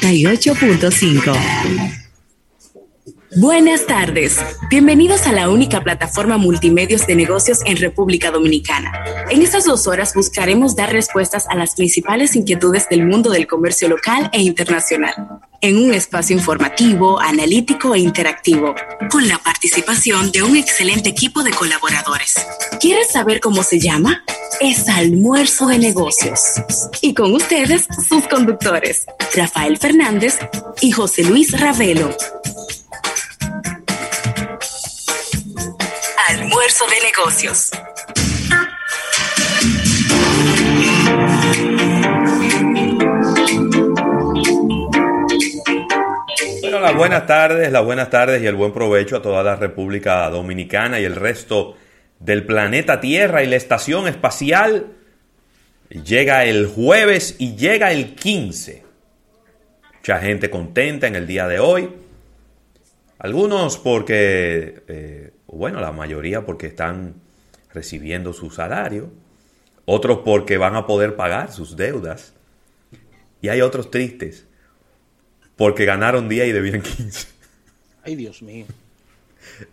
98.5. Buenas tardes. Bienvenidos a la única plataforma multimedios de negocios en República Dominicana. En estas dos horas buscaremos dar respuestas a las principales inquietudes del mundo del comercio local e internacional, en un espacio informativo, analítico e interactivo, con la participación de un excelente equipo de colaboradores. ¿Quieres saber cómo se llama? Es Almuerzo de Negocios. Y con ustedes, sus conductores, Rafael Fernández y José Luis Ravelo. Almuerzo de negocios. Bueno, las buenas tardes, las buenas tardes y el buen provecho a toda la República Dominicana y el resto del planeta Tierra y la estación espacial. Llega el jueves y llega el 15. Mucha gente contenta en el día de hoy. Algunos porque eh, bueno, la mayoría porque están recibiendo su salario, otros porque van a poder pagar sus deudas, y hay otros tristes porque ganaron 10 y debían 15. Ay, Dios mío.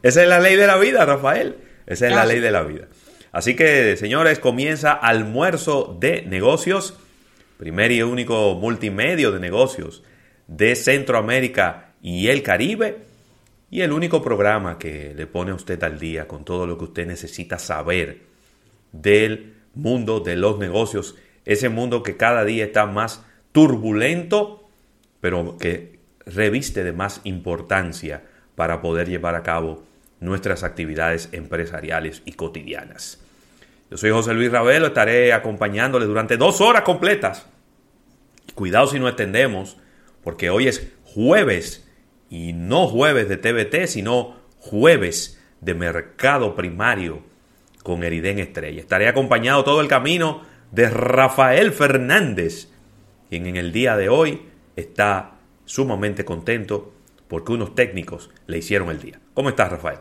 Esa es la ley de la vida, Rafael. Esa es la ley de la vida. Así que, señores, comienza almuerzo de negocios, primer y único multimedio de negocios de Centroamérica y el Caribe y el único programa que le pone a usted al día con todo lo que usted necesita saber del mundo de los negocios, ese mundo que cada día está más turbulento, pero que reviste de más importancia para poder llevar a cabo nuestras actividades empresariales y cotidianas. Yo soy José Luis Ravelo, estaré acompañándole durante dos horas completas. Cuidado si no extendemos, porque hoy es jueves y no jueves de TBT, sino jueves de mercado primario con Eriden Estrella. Estaré acompañado todo el camino de Rafael Fernández, quien en el día de hoy está sumamente contento porque unos técnicos le hicieron el día. ¿Cómo estás, Rafael?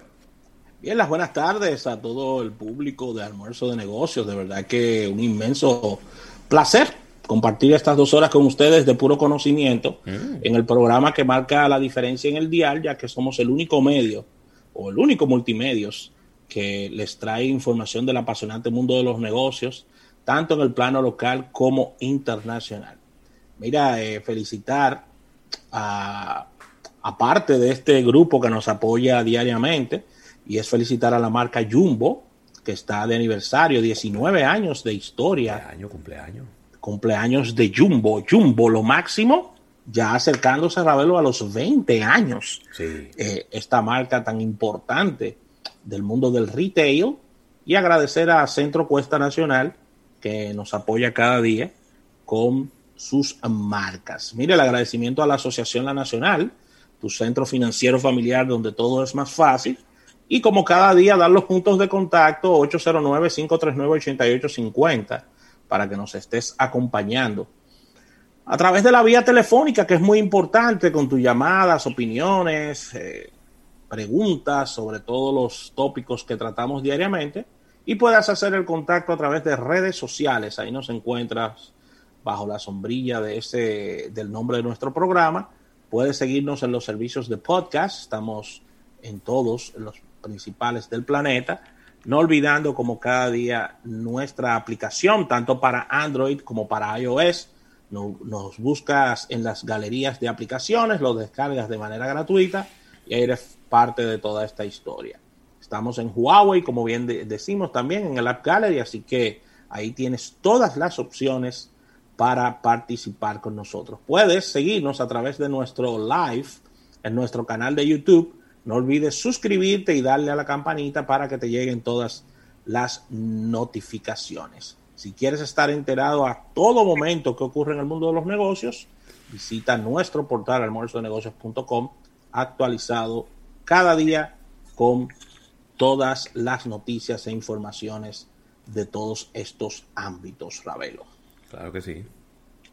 Bien, las buenas tardes a todo el público de Almuerzo de Negocios. De verdad que un inmenso placer compartir estas dos horas con ustedes de puro conocimiento mm. en el programa que marca la diferencia en el dial, ya que somos el único medio o el único multimedios que les trae información del apasionante mundo de los negocios, tanto en el plano local como internacional. Mira, eh, felicitar a, parte de este grupo que nos apoya diariamente, y es felicitar a la marca Jumbo, que está de aniversario, 19 años de historia. Cumpleaños, cumpleaños cumpleaños de Jumbo. Jumbo, lo máximo, ya acercándose a Ravelo a los 20 años. Eh, esta marca tan importante del mundo del retail. Y agradecer a Centro Cuesta Nacional, que nos apoya cada día con sus marcas. Mire, el agradecimiento a la Asociación La Nacional, tu centro financiero familiar donde todo es más fácil. Y como cada día, dar los puntos de contacto 809-539-8850 para que nos estés acompañando a través de la vía telefónica, que es muy importante, con tus llamadas, opiniones, eh, preguntas sobre todos los tópicos que tratamos diariamente. Y puedas hacer el contacto a través de redes sociales. Ahí nos encuentras bajo la sombrilla de ese, del nombre de nuestro programa. Puedes seguirnos en los servicios de podcast. Estamos en todos los principales del planeta no olvidando como cada día nuestra aplicación, tanto para Android como para iOS. Nos, buscas en las galerías de aplicaciones, lo descargas de manera gratuita y eres parte de toda esta historia. Estamos en Huawei, como bien decimos también, en el App Gallery, así que ahí tienes todas las opciones para participar con nosotros. Puedes seguirnos a través de nuestro live en nuestro canal de YouTube no olvides suscribirte y darle a la campanita para que te lleguen todas las notificaciones. Si quieres estar enterado a todo momento que ocurre en el mundo de los negocios, visita nuestro portal almuerzodenegocios.com actualizado cada día con todas las noticias e informaciones de todos estos ámbitos, Ravelo. Claro que sí.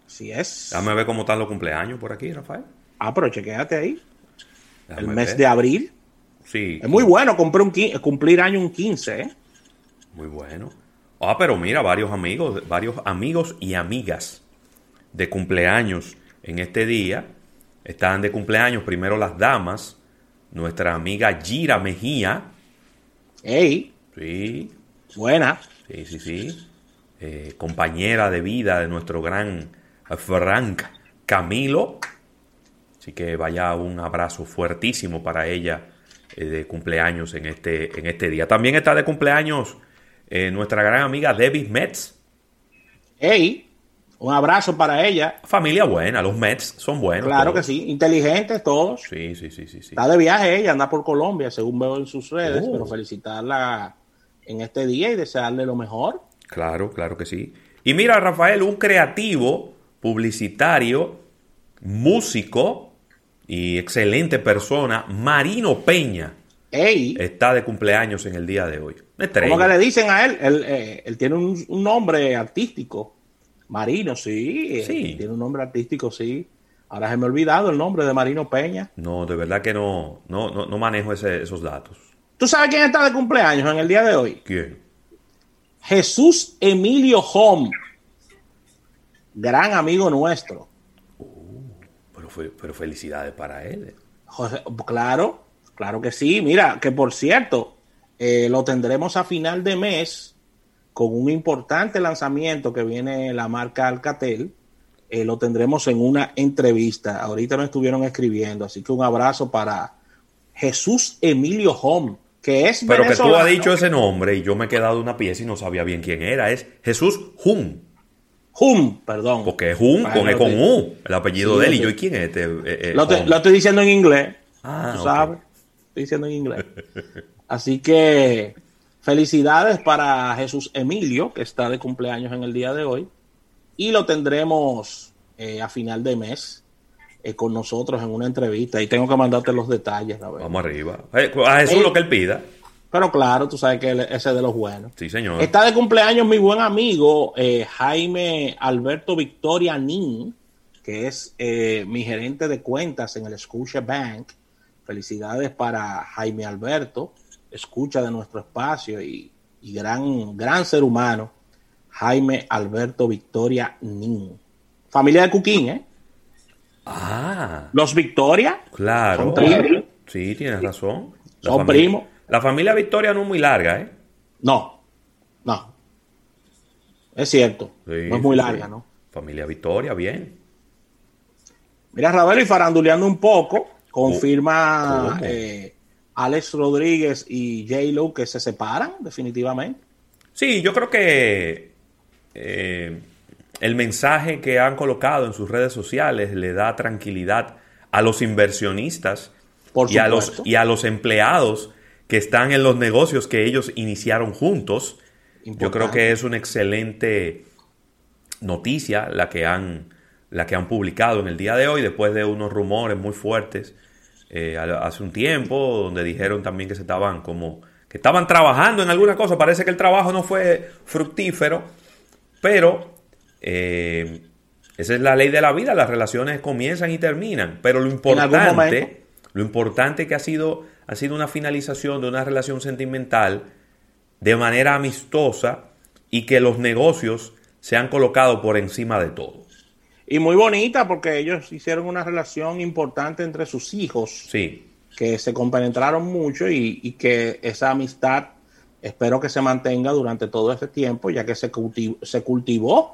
Así es. Dame ver cómo están los cumpleaños por aquí, Rafael. Ah, pero chequéate ahí el mes de abril. Sí. Es muy bueno cumplir, un, cumplir año un 15, ¿eh? Muy bueno. Ah, pero mira, varios amigos, varios amigos y amigas de cumpleaños en este día. Están de cumpleaños primero las damas. Nuestra amiga Gira Mejía. ¡Ey! Sí. Buena. Sí, sí, sí. Eh, compañera de vida de nuestro gran Frank Camilo. Así que vaya un abrazo fuertísimo para ella eh, de cumpleaños en este, en este día. También está de cumpleaños eh, nuestra gran amiga Debbie Metz. ¡Ey! Un abrazo para ella. Familia buena, los Mets son buenos. Claro que sí, inteligentes todos. Sí, sí, sí, sí, Está de viaje ella, anda por Colombia, según veo en sus redes, oh. pero felicitarla en este día y desearle lo mejor. Claro, claro que sí. Y mira, Rafael, un creativo, publicitario, músico y excelente persona, Marino Peña. Ey. Está de cumpleaños en el día de hoy. ¿Cómo que le dicen a él? Él, eh, tiene un nombre artístico. Marino, sí. Eh, sí. Tiene un nombre artístico, sí. Ahora se me ha olvidado el nombre de Marino Peña. No, de verdad que no, no, no, manejo esos datos. ¿Tú sabes quién está de cumpleaños en el día de hoy? ¿Quién? Jesús Emilio Home. Gran amigo nuestro. Uh, pero, felicidades para él. claro, claro que sí. Mira, que por cierto, eh, lo tendremos a final de mes con un importante lanzamiento que viene la marca Alcatel. Eh, lo tendremos en una entrevista. Ahorita nos estuvieron escribiendo, así que un abrazo para Jesús Emilio Home, que es Pero que tú has dicho ese nombre y yo me he quedado una pieza y no sabía bien quién era. Es Jesús Hum. Hum, perdón. Porque es Hum con, e con U, el apellido de él. ¿Y yo, ¿y quién es este? Eh, eh, lo, estoy diciendo en inglés. Ah, ¿Tú sabes? Estoy diciendo en inglés. Así que Felicidades para Jesús Emilio, que está de cumpleaños en el día de hoy. Y lo tendremos eh, a final de mes eh, con nosotros en una entrevista. Y tengo que mandarte los detalles. Vamos arriba. Eh, a Jesús lo que él pida. Pero claro, tú sabes que ese es de los buenos. Sí, señor. Está de cumpleaños mi buen amigo Jaime Alberto Victoria Nin, que es mi gerente de cuentas en el Scotia Bank. Felicidades para Jaime Alberto escucha de nuestro espacio y, gran, gran ser humano, Jaime Alberto Victoria Nin. Familia de Cuquín, ¿eh? Ah. Los Victoria. Claro. Sí, tienes razón. son primos. La familia Victoria no es muy larga, ¿eh? No, no. Es cierto. no es muy larga, ¿no? Familia Victoria, bien. Mira, Ravelo, y faranduleando un poco, confirma eh, Alex Rodríguez y J. Lo que se separan definitivamente. Sí, yo creo que eh, el mensaje que han colocado en sus redes sociales le da tranquilidad a los inversionistas y, a los, y a los empleados que están en los negocios que ellos iniciaron juntos. Yo creo que es una excelente noticia la que han la que han publicado en el día de hoy después de unos rumores muy fuertes eh, hace un tiempo, donde dijeron también que se estaban como que estaban trabajando en alguna cosa. Parece que el trabajo no fue fructífero, pero eh, esa es la ley de la vida. Las relaciones comienzan y terminan, pero lo importante, lo importante que ha sido ha sido una finalización de una relación sentimental de manera amistosa y que los negocios se han colocado por encima de todo. Y muy bonita porque ellos hicieron una relación importante entre sus hijos. Sí. Que se compenetraron mucho y, que esa amistad espero que se mantenga durante todo este tiempo, ya que se se cultivó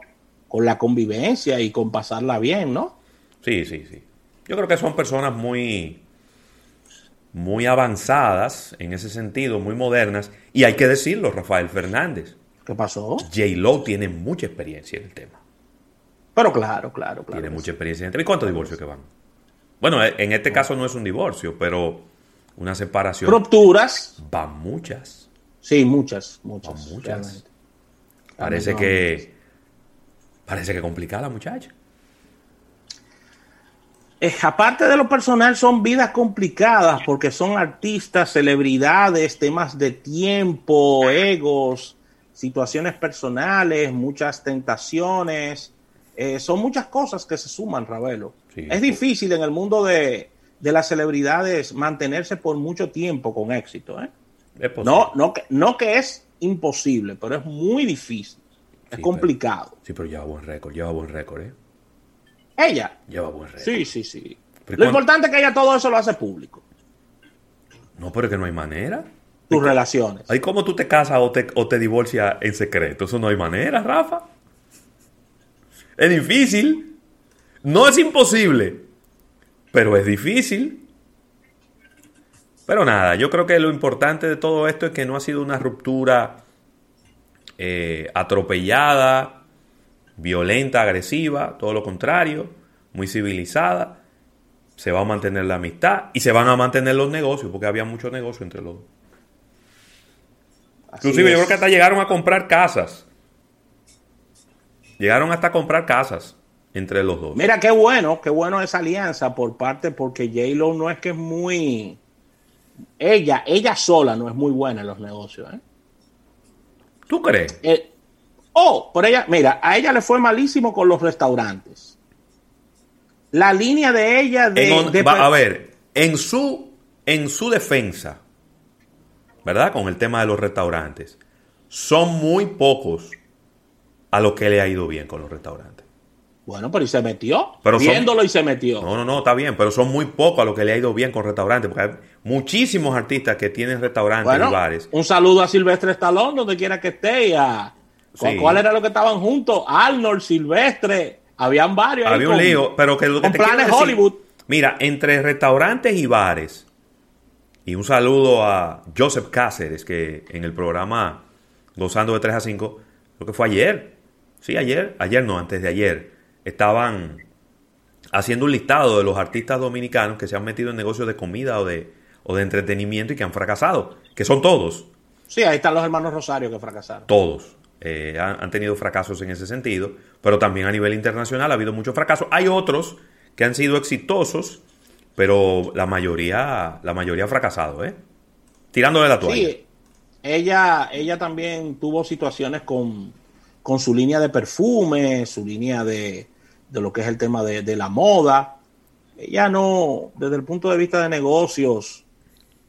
con la convivencia y con pasarla bien, ¿no? Sí, sí, sí. Yo creo que son personas muy, muy avanzadas en ese sentido, muy modernas. Y hay que decirlo, Rafael Fernández. ¿Qué pasó? J. Lo tiene mucha experiencia en el tema. Pero claro, claro, claro. Tiene mucha experiencia. ¿Y cuántos divorcios que van? Bueno, eh, en este caso no es un divorcio, pero una separación. Rupturas. Van muchas. Sí, muchas, muchas. Van muchas. Parece que. Parece que complicada la muchacha. Eh, aparte de lo personal, son vidas complicadas porque son artistas, celebridades, temas de tiempo, egos, situaciones personales, muchas tentaciones eh, son muchas cosas que se suman, Ravelo. es difícil en el mundo de, las celebridades mantenerse por mucho tiempo con éxito. ¿eh? no, no, que, no que es imposible, pero es muy difícil. Es complicado. sí, pero lleva buen récord, lleva buen récord, ¿eh? Ella. Lleva buen récord. Sí, sí, sí. Lo importante es que ella todo eso lo hace público. No, pero es que no hay manera. Tus relaciones. Hay como tú te casas o te, o te divorcias en secreto. Eso no hay manera, Rafa. Es difícil. No es imposible. Pero es difícil. Pero nada, yo creo que lo importante de todo esto es que no ha sido una ruptura eh, atropellada, violenta, agresiva, todo lo contrario, muy civilizada. Se va a mantener la amistad y se van a mantener los negocios, porque había mucho negocio entre los dos. Inclusive yo creo que hasta llegaron a comprar casas. Llegaron hasta a comprar casas entre los dos. Mira, qué bueno, qué bueno esa alianza por parte, porque J-Lo no es que es muy... Ella, ella sola no es muy buena en los negocios. ¿eh? ¿Tú crees? Eh, oh, por ella, mira, a ella le fue malísimo con los restaurantes. La línea de ella de, a ver, en su, en su defensa, ¿verdad? Con el tema de los restaurantes, son muy pocos a los que le ha ido bien con los restaurantes. Bueno, pero y se metió. Viéndolo y se metió. No, no, no, está bien, pero son muy pocos a los que le ha ido bien con restaurantes, porque muchísimos artistas que tienen restaurantes y bares. Un saludo a Silvestre Stallone, donde quiera que esté. A, ¿Cuál era lo que estaban juntos? Arnold, Silvestre, habían varios. Había un lío, pero que lo que te planes Hollywood. Mira, entre restaurantes y bares, y un saludo a Joseph Cáceres, que en el programa Gozando de 3 a 5, lo que fue ayer, sí, ayer, ayer no, antes de ayer, estaban haciendo un listado de los artistas dominicanos que se han metido en negocios de comida o de, o de entretenimiento y que han fracasado, que son todos. Sí, ahí están los hermanos Rosario que fracasaron. Todos. Eh, han, tenido fracasos en ese sentido, pero también a nivel internacional ha habido muchos fracasos. Hay otros que han sido exitosos, pero la mayoría, la mayoría ha fracasado, ¿eh? Tirando de la toalla. Sí, ella, ella también tuvo situaciones con, con su línea de perfume, su línea de, de lo que es el tema de, la moda. Ella no, desde el punto de vista de negocios,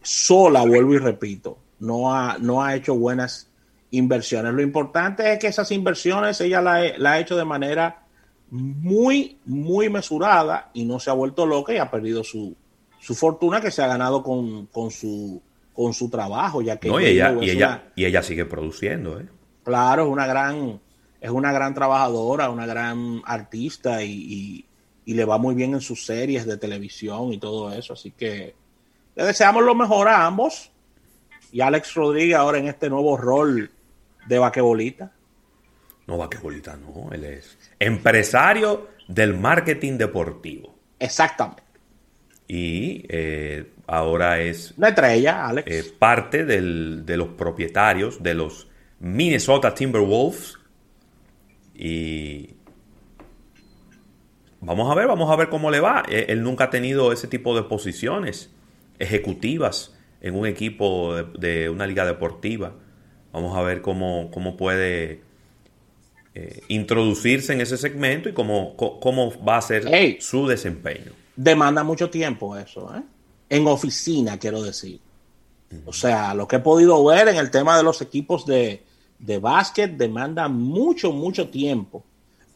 sola, vuelvo y repito, no ha, no ha hecho buenas inversiones. Lo importante es que esas inversiones ella la, la, ha hecho de manera muy, muy mesurada y no se ha vuelto loca y ha perdido su, su fortuna que se ha ganado con, con, su, con su trabajo. Ya que y, ella, y, ella, y ella sigue produciendo. ¿eh? Claro, es una gran es una gran trabajadora, una gran artista y, le va muy bien en sus series de televisión y todo eso. Así que le deseamos lo mejor a ambos. Y Alex Rodríguez ahora en este nuevo rol de vaquebolita. No, vaquebolita no, él es empresario del marketing deportivo. Exactamente. Y eh, ahora es... Una estrella, Alex. Eh, parte de los propietarios de los Minnesota Timberwolves y vamos a ver, vamos a ver cómo le va. E, él nunca ha tenido ese tipo de posiciones ejecutivas en un equipo de, una liga deportiva. Vamos a ver cómo, cómo puede eh, introducirse en ese segmento y cómo, cómo va a ser su desempeño. Demanda mucho tiempo eso, ¿eh? En oficina, quiero decir. O sea, lo que he podido ver en el tema de los equipos de, de básquet demanda mucho, mucho tiempo,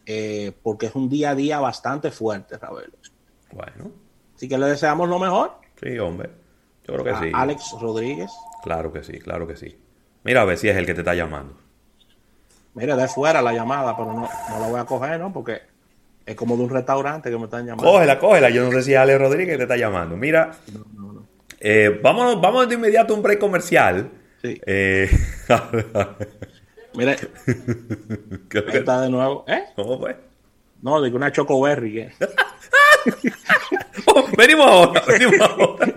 eh, porque es un día a día bastante fuerte, Raúl. Bueno. Así que le deseamos lo mejor. Sí, hombre. Yo creo que sí. Alex Rodríguez. Claro que sí, claro que sí. Mira a ver si es el que te está llamando. Mira, de fuera la llamada, pero no, no la voy a coger, ¿no? Porque es como de un restaurante que me están llamando. Cógela, cógela. Yo no sé si es Alex Rodríguez que te está llamando. Mira, eh, vamos, vamos de inmediato a un break comercial. Sí. Eh, Mira, está de nuevo. ¿Eh? ¿Cómo fue? No, digo una chocoberry. ¿eh? oh, venimos ahora, venimos ahora.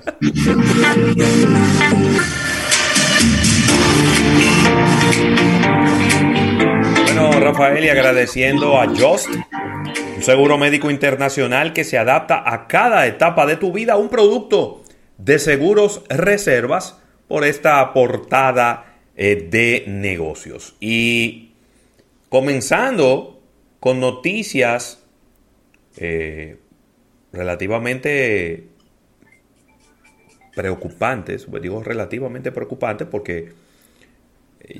bueno, Rafael, y agradeciendo a Just, un seguro médico internacional que se adapta a cada etapa de tu vida, un producto de seguros reservas por esta portada eh, de negocios. Y comenzando con noticias eh, relativamente preocupantes, digo relativamente preocupantes porque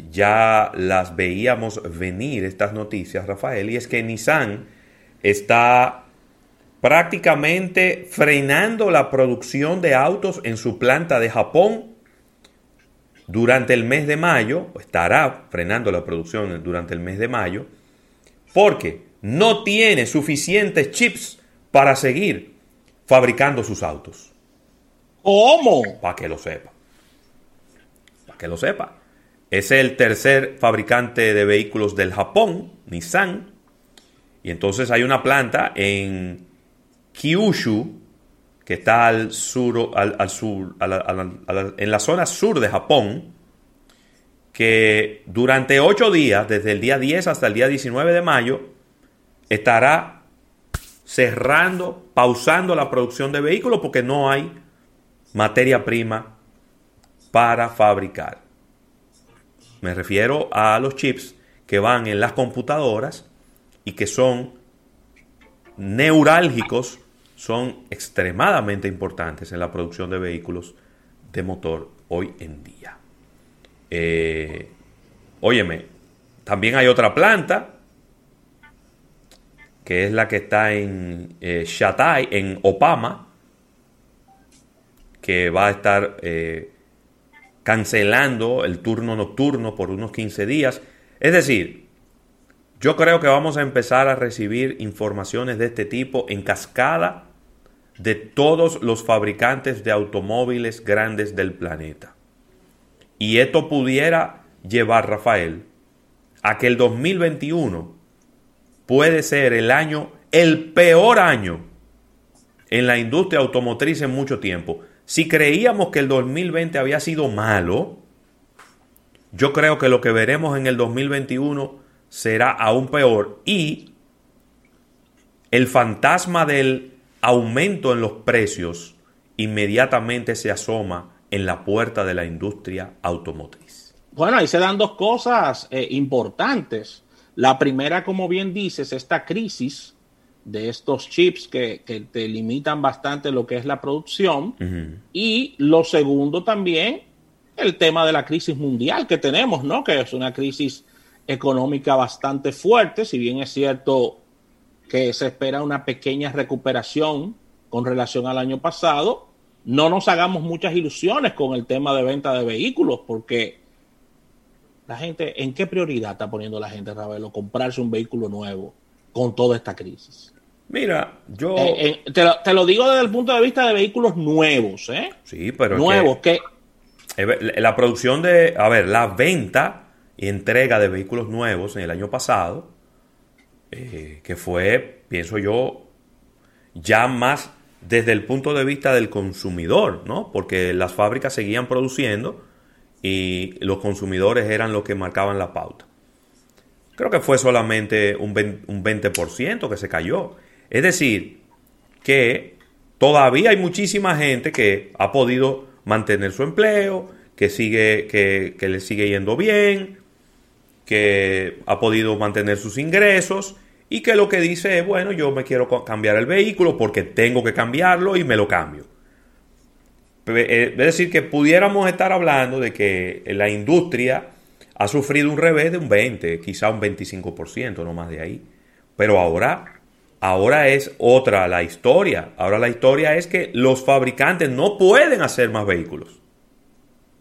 ya las veíamos venir estas noticias, Rafael, y es que Nissan está prácticamente frenando la producción de autos en su planta de Japón. Durante el mes de mayo, estará frenando la producción durante el mes de mayo, porque no tiene suficientes chips para seguir fabricando sus autos. ¿Cómo? Para que lo sepa. Para que lo sepa. Es el tercer fabricante de vehículos del Japón, Nissan. Y entonces hay una planta en Kyushu, que está al sur, al, sur en la zona sur de Japón, que durante ocho días, desde el día 10 hasta el día 19 de mayo, estará cerrando, pausando la producción de vehículos porque no hay materia prima para fabricar. Me refiero a los chips que van en las computadoras y que son neurálgicos, son extremadamente importantes en la producción de vehículos de motor hoy en día. Eh, óyeme, también hay otra planta que es la que está en eh, Shatai, en Opama, que va a estar eh, cancelando el turno nocturno por unos 15 días. Es decir, yo creo que vamos a empezar a recibir informaciones de este tipo en cascada de todos los fabricantes de automóviles grandes del planeta. Y esto pudiera llevar, Rafael, a que el 2021 puede ser el año, el peor año en la industria automotriz en mucho tiempo. Si creíamos que el 2020 había sido malo, yo creo que lo que veremos en el 2021 será aún peor y el fantasma del aumento en los precios inmediatamente se asoma en la puerta de la industria automotriz. Bueno, ahí se dan dos cosas eh, importantes. La primera, como bien dices, esta crisis de estos chips que, te limitan bastante lo que es la producción. Y lo segundo también, el tema de la crisis mundial que tenemos, ¿no? Que es una crisis económica bastante fuerte, si bien es cierto que se espera una pequeña recuperación con relación al año pasado, no nos hagamos muchas ilusiones con el tema de venta de vehículos, porque la gente, ¿en qué prioridad está poniendo la gente, Ravelo, comprarse un vehículo nuevo con toda esta crisis? Mira, yo... Eh, eh, te, lo, digo desde el punto de vista de vehículos nuevos, ¿eh? Sí, pero... Nuevos, que, La producción de... A ver, la venta y entrega de vehículos nuevos en el año pasado, eh, que fue, pienso yo, ya más desde el punto de vista del consumidor, ¿no? Porque las fábricas seguían produciendo y los consumidores eran los que marcaban la pauta. Creo que fue solamente un 20%, que se cayó. Es decir, que todavía hay muchísima gente que ha podido mantener su empleo, que, sigue, que, que le sigue yendo bien, que ha podido mantener sus ingresos y que lo que dice es, bueno, yo me quiero cambiar el vehículo porque tengo que cambiarlo y me lo cambio. Eh, es decir, que pudiéramos estar hablando de que la industria ha sufrido un revés de un 20, quizá un 25%, no más de ahí. Pero ahora, ahora es otra la historia. Ahora la historia es que los fabricantes no pueden hacer más vehículos.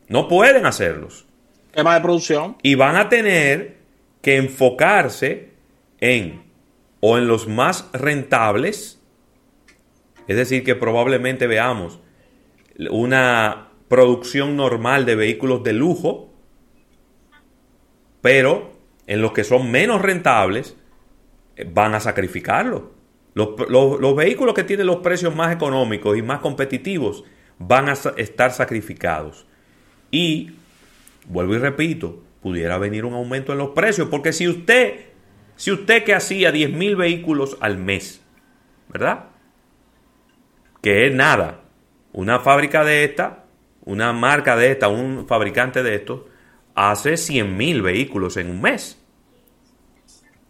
No pueden hacerlos. Tema de producción. Y van a tener que enfocarse en o en los más rentables, es decir, que probablemente veamos una producción normal de vehículos de lujo, pero en los que son menos rentables eh, van a sacrificarlo. Los, vehículos que tienen los precios más económicos y más competitivos van a estar sacrificados. Y, vuelvo y repito, pudiera venir un aumento en los precios, porque si usted, si usted que hacía 10 mil vehículos al mes, ¿verdad? Que es nada, una fábrica de esta, una marca de esta, un fabricante de estos, hace 100.000 vehículos en un mes.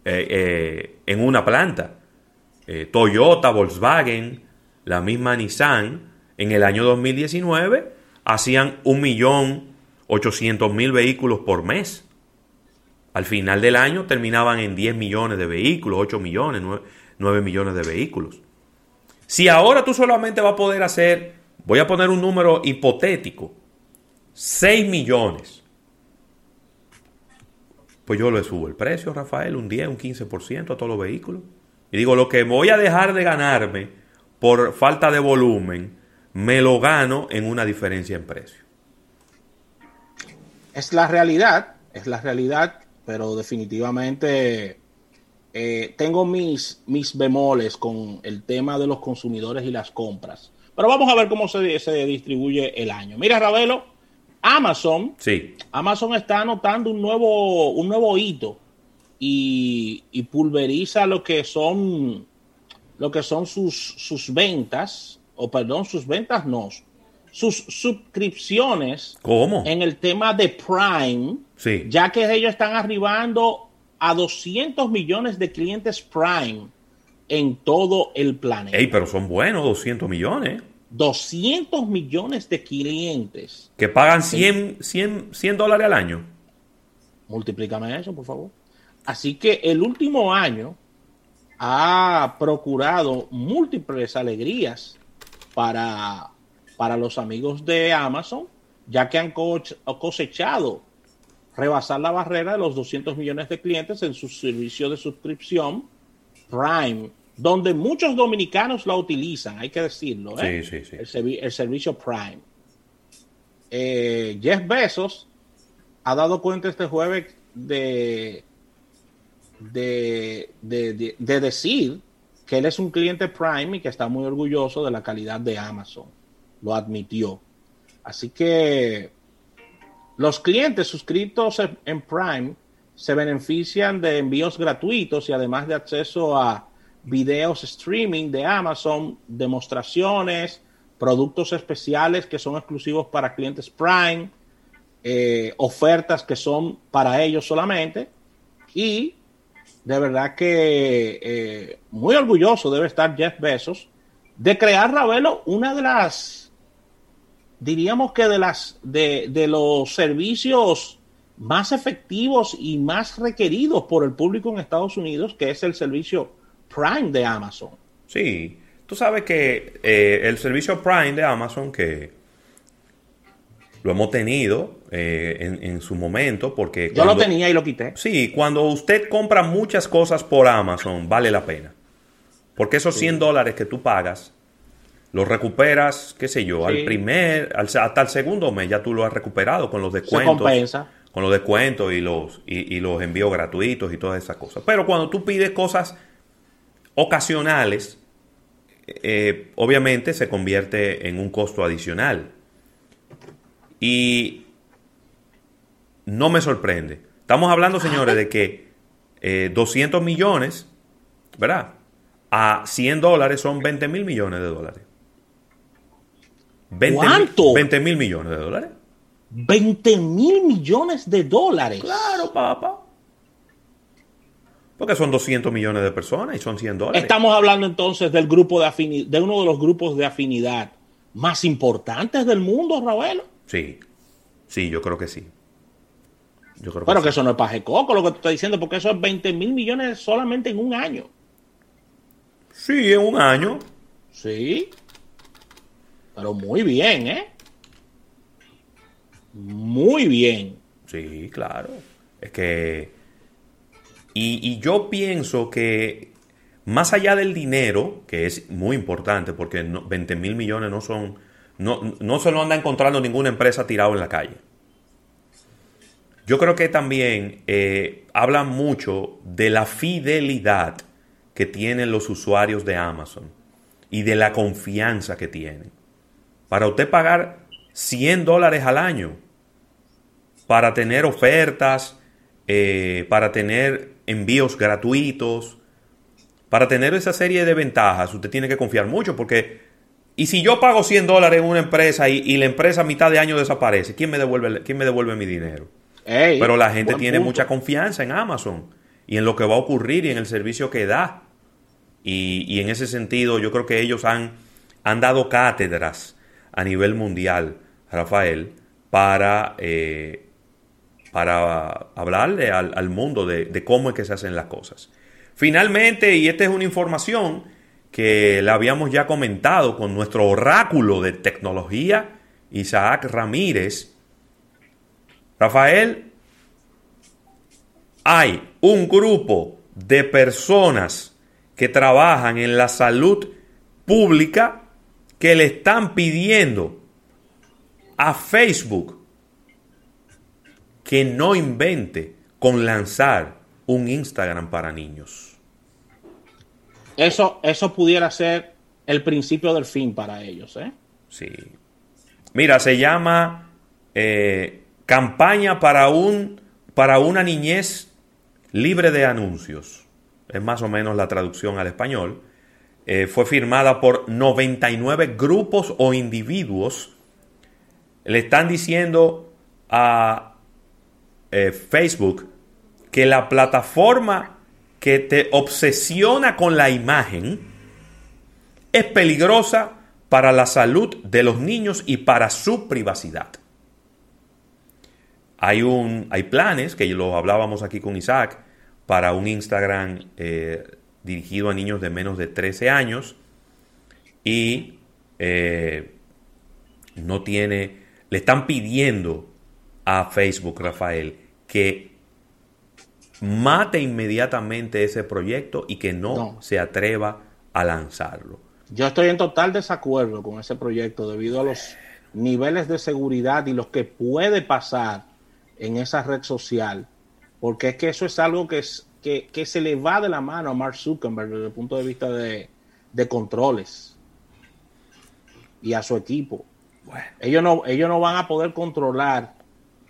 Eh, eh, en una planta. Eh, Toyota, Volkswagen, la misma Nissan, en el año 2019 hacían 1.800.000 vehículos por mes. Al final del año terminaban en 10 millones de vehículos, 8 millones, 9 millones de vehículos. Si ahora tú solamente vas a poder hacer, voy a poner un número hipotético, 6 millones, pues yo le subo el precio, Rafael, un 10, un 15% a todos los vehículos. Y digo, lo que voy a dejar de ganarme por falta de volumen, me lo gano en una diferencia en precio. Es la realidad, es la realidad, pero definitivamente eh, tengo mis, mis bemoles con el tema de los consumidores y las compras. Pero vamos a ver cómo se, se distribuye el año. Mira, Ravelo, Amazon, sí. Amazon está anotando un nuevo, un nuevo hito y, pulveriza lo que son lo que son sus, sus ventas, o perdón, sus ventas no, sus suscripciones ¿Cómo? en el tema de Prime, sí. ya que ellos están arribando a 200 millones de clientes Prime en todo el planeta. Ey, pero son buenos 200 millones. 200 millones de clientes. Que pagan 100, 100, 100 dólares al año. Multiplícame eso, por favor. Así que el último año ha procurado múltiples alegrías para, para los amigos de Amazon, ya que han cosechado rebasar la barrera de los 200 millones de clientes en su servicio de suscripción Prime donde muchos dominicanos la utilizan, hay que decirlo, ¿eh? sí, sí, sí. El, servicio Prime. Eh, Jeff Bezos ha dado cuenta este jueves de, de, de, de, decir que él es un cliente Prime y que está muy orgulloso de la calidad de Amazon. Lo admitió. Así que los clientes suscritos en Prime se benefician de envíos gratuitos y además de acceso a videos streaming de Amazon, demostraciones, productos especiales que son exclusivos para clientes Prime, eh, ofertas que son para ellos solamente. Y de verdad que eh, muy orgulloso debe estar Jeff Bezos de crear, Ravelo, una de las, diríamos que de las, de, de los servicios más efectivos y más requeridos por el público en Estados Unidos, que es el servicio Prime de Amazon. Sí, tú sabes que eh, el servicio Prime de Amazon, que lo hemos tenido eh, en, su momento, porque... Yo lo tenía y lo quité. Sí, cuando usted compra muchas cosas por Amazon, vale la pena. Porque esos 100 dólares que tú pagas, los recuperas, qué sé yo, al primer, hasta el segundo mes ya tú lo has recuperado con los descuentos. Se compensa. Con los descuentos y los, y, y los envíos gratuitos y todas esas cosas. Pero cuando tú pides cosas ocasionales, eh, obviamente se convierte en un costo adicional. Y no me sorprende. Estamos hablando, señores, de que 200 eh, millones, ¿verdad? A 100 dólares son 20 mil millones de dólares. ¿Cuánto? 20 mil millones de dólares. 20 mil millones de dólares. Claro, papá. Porque son 200 millones de personas y son 100 dólares. Estamos hablando entonces del grupo de afinidad, de uno de los grupos de afinidad más importantes del mundo, Ravelo. Sí, sí, yo creo que sí. Yo creo Pero que, eso no es paje coco lo que te estoy diciendo, porque eso es 20 mil millones solamente en un año. Sí, en un año. Sí. Pero muy bien, ¿eh? Muy bien. Sí, claro. Es que y, yo pienso que más allá del dinero, que es muy importante, porque 20 mil millones no son, no, no se lo anda encontrando ninguna empresa tirado en la calle. Yo creo que también eh, habla mucho de la fidelidad que tienen los usuarios de Amazon y de la confianza que tienen. Para usted pagar 100 dólares al año, para tener ofertas, eh, para tener envíos gratuitos. Para tener esa serie de ventajas, usted tiene que confiar mucho porque... Y si yo pago 100 dólares en una empresa y, la empresa a mitad de año desaparece, ¿quién me devuelve, quién me devuelve mi dinero? Pero la gente tiene mucha confianza en Amazon y en lo que va a ocurrir y en el servicio que da. Y, en ese sentido yo creo que ellos han, han dado cátedras a nivel mundial, Rafael, para eh, para hablarle al, mundo de, cómo es que se hacen las cosas. Finalmente, y esta es una información que la habíamos ya comentado con nuestro oráculo de tecnología, Isaac Ramírez. Rafael, hay un grupo de personas que trabajan en la salud pública que le están pidiendo a Facebook que no invente con lanzar un Instagram para niños. Eso, eso pudiera ser el principio del fin para ellos, ¿eh? Sí. Mira, se llama eh, campaña para un para una niñez libre de anuncios. Es más o menos la traducción al español. Eh, fue firmada por 99 grupos o individuos. Le están diciendo a eh, Facebook que la plataforma que te obsesiona con la imagen es peligrosa para la salud de los niños y para su privacidad. Hay, un, hay planes, que lo hablábamos aquí con Isaac, para un Instagram eh, dirigido a niños de menos de 13 años y eh, no tiene, le están pidiendo a Facebook, Rafael, que mate inmediatamente ese proyecto y que no, se atreva a lanzarlo. Yo estoy en total desacuerdo con ese proyecto debido a los niveles de seguridad y lo que puede pasar en esa red social, porque es que eso es algo que, es, que, se le va de la mano a Mark Zuckerberg desde el punto de vista de, controles y a su equipo. Ellos, no, ellos no van a poder controlar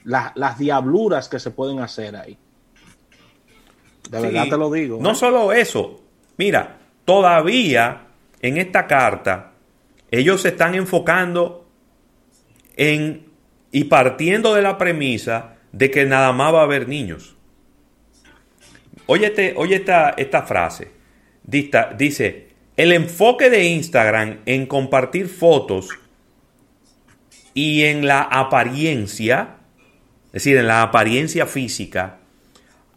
las diabluras que se pueden hacer ahí. De verdad te lo digo. No ¿eh? solo eso. Mira, todavía en esta carta ellos se están enfocando en y partiendo de la premisa de que nada más va a haber niños. Oye, oye esta, esta frase. dice, el enfoque de Instagram en compartir fotos y en la apariencia, es decir, en la apariencia física,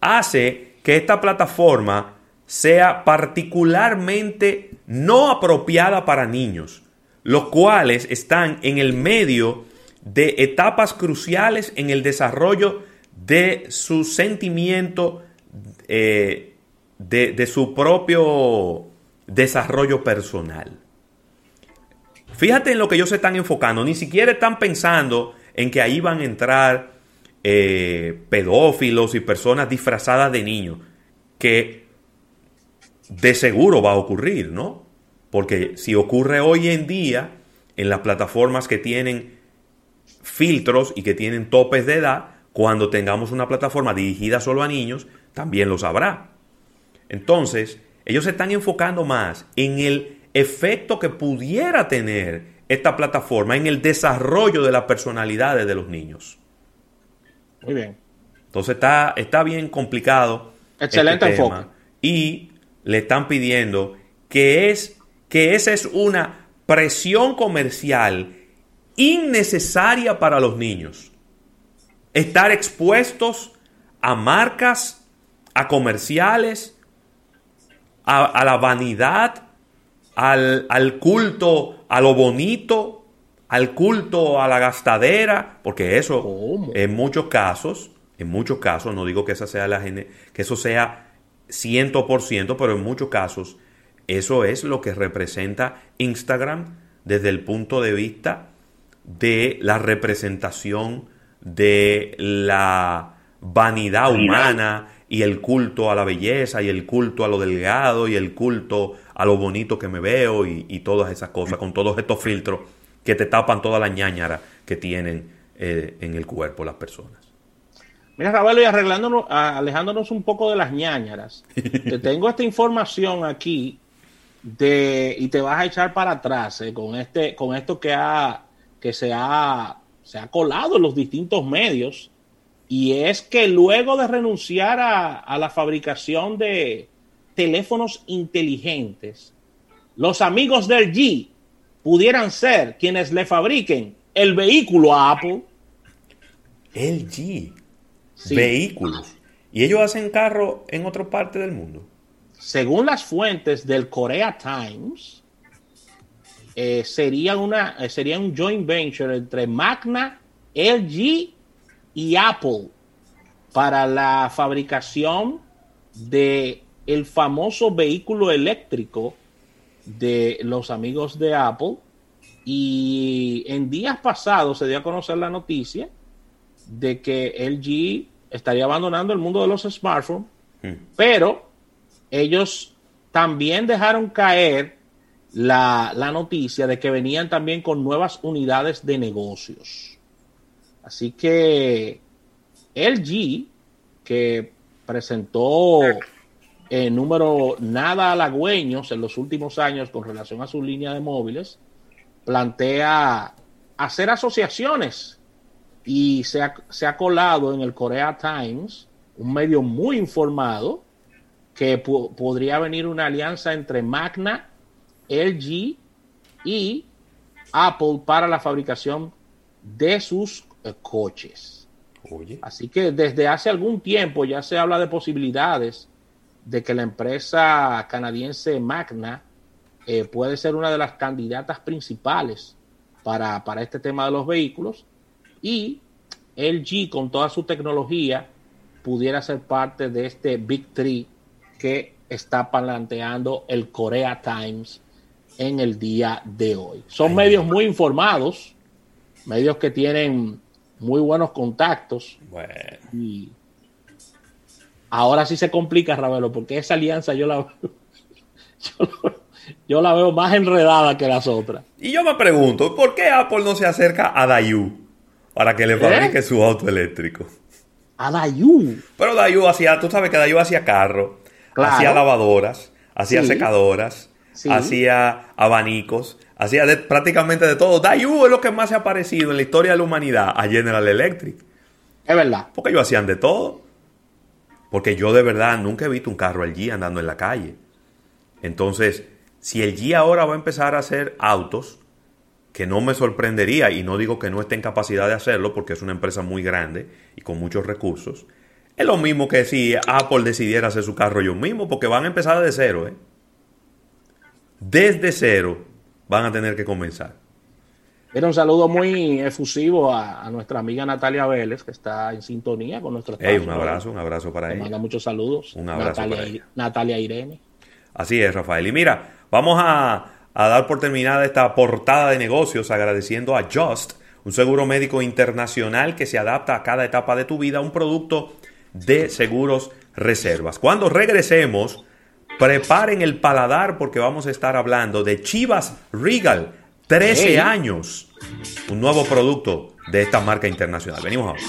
hace que esta plataforma sea particularmente no apropiada para niños, los cuales están en el medio de etapas cruciales en el desarrollo de su sentimiento, eh, de, su propio desarrollo personal. Fíjate en lo que ellos se están enfocando, ni siquiera están pensando en que ahí van a entrar eh, pedófilos y personas disfrazadas de niños, que de seguro va a ocurrir, ¿no? Porque si ocurre hoy en día en las plataformas que tienen filtros y que tienen topes de edad, cuando tengamos una plataforma dirigida solo a niños, también lo sabrá. Entonces, ellos se están enfocando más en el efecto que pudiera tener esta plataforma en el desarrollo de las personalidades de los niños. Muy bien. Entonces está, está bien complicado. Excelente este enfoque. Y le están pidiendo que, es, que esa es una presión comercial innecesaria para los niños. Estar expuestos a marcas, a comerciales, a, la vanidad, al, al, culto a lo bonito, al culto a la gastadera, porque eso en muchos casos, en muchos casos, no digo que esa sea la que eso sea 100%, pero en muchos casos eso es lo que representa Instagram desde el punto de vista de la representación de la vanidad. humana y el culto a la belleza y el culto a lo delgado y el culto a lo bonito que me veo y, todas esas cosas, con todos estos filtros que te tapan toda la ñañara que tienen eh, en el cuerpo las personas. Mira, Ravelo, y arreglándonos, alejándonos un poco de las ñañaras, te tengo esta información aquí de, y te vas a echar para atrás eh, con, este, con esto que ha que se ha, se ha colado en los distintos medios y es que luego de renunciar a, la fabricación de teléfonos inteligentes, los amigos del G pudieran ser quienes le fabriquen el vehículo a Apple. El G. Vehículos. ¿Y ellos hacen carro en otra parte del mundo? según las fuentes del Korea Times, eh, sería, una, eh, sería un joint venture entre Magna, LG y Apple para la fabricación de el famoso vehículo eléctrico de los amigos de Apple. Y en días pasados se dio a conocer la noticia de que LG estaría abandonando el mundo de los smartphones, hmm. pero ellos también dejaron caer la, la, noticia de que venían también con nuevas unidades de negocios. Así que LG, que presentó en número nada halagüeños en los últimos años con relación a su línea de móviles, plantea hacer asociaciones y se ha, se ha colado en el Korea Times, un medio muy informado, que podría venir una alianza entre Magna, LG y Apple para la fabricación de sus eh, coches. Así que desde hace algún tiempo ya se habla de posibilidades de que la empresa canadiense Magna eh, puede ser una de las candidatas principales para, para este tema de los vehículos y LG con toda su tecnología pudiera ser parte de este Big Three que está planteando el Korea Times en el día de hoy. Son medios muy informados, medios que tienen muy buenos contactos. Y ahora sí se complica, Ravelo, porque esa alianza yo la, yo, la veo más enredada que las otras. Y yo me pregunto, ¿por qué Apple no se acerca a Dayu para que le ¿Eh? fabrique su auto eléctrico? A Dayu. Pero Dayu hacía, tú sabes que Dayu hacía carro, hacía lavadoras, hacía secadoras, hacía abanicos, hacía prácticamente de todo. Dayu es lo que más se ha parecido en la historia de la humanidad a General Electric. Es verdad. Porque ellos hacían de todo. Porque yo de verdad nunca he visto un carro allí andando en la calle. Entonces, si el G ahora va a empezar a hacer autos, que no me sorprendería, y no digo que no esté en capacidad de hacerlo, porque es una empresa muy grande y con muchos recursos, es lo mismo que si Apple decidiera hacer su carro yo mismo, porque van a empezar de cero, ¿eh? Desde cero van a tener que comenzar. Era un saludo muy efusivo a, nuestra amiga Natalia Vélez, que está en sintonía con nuestro hey, Un abrazo, un abrazo para ella. Manda muchos saludos. Un abrazo Natalia, para ella. Natalia Irene. Así es, Rafael. Y mira, vamos a, a dar por terminada esta portada de negocios agradeciendo a Just, un seguro médico internacional que se adapta a cada etapa de tu vida, un producto de seguros reservas. Cuando regresemos, preparen el paladar porque vamos a estar hablando de Chivas Regal, 13 años, un nuevo producto de esta marca internacional. Venimos ahora.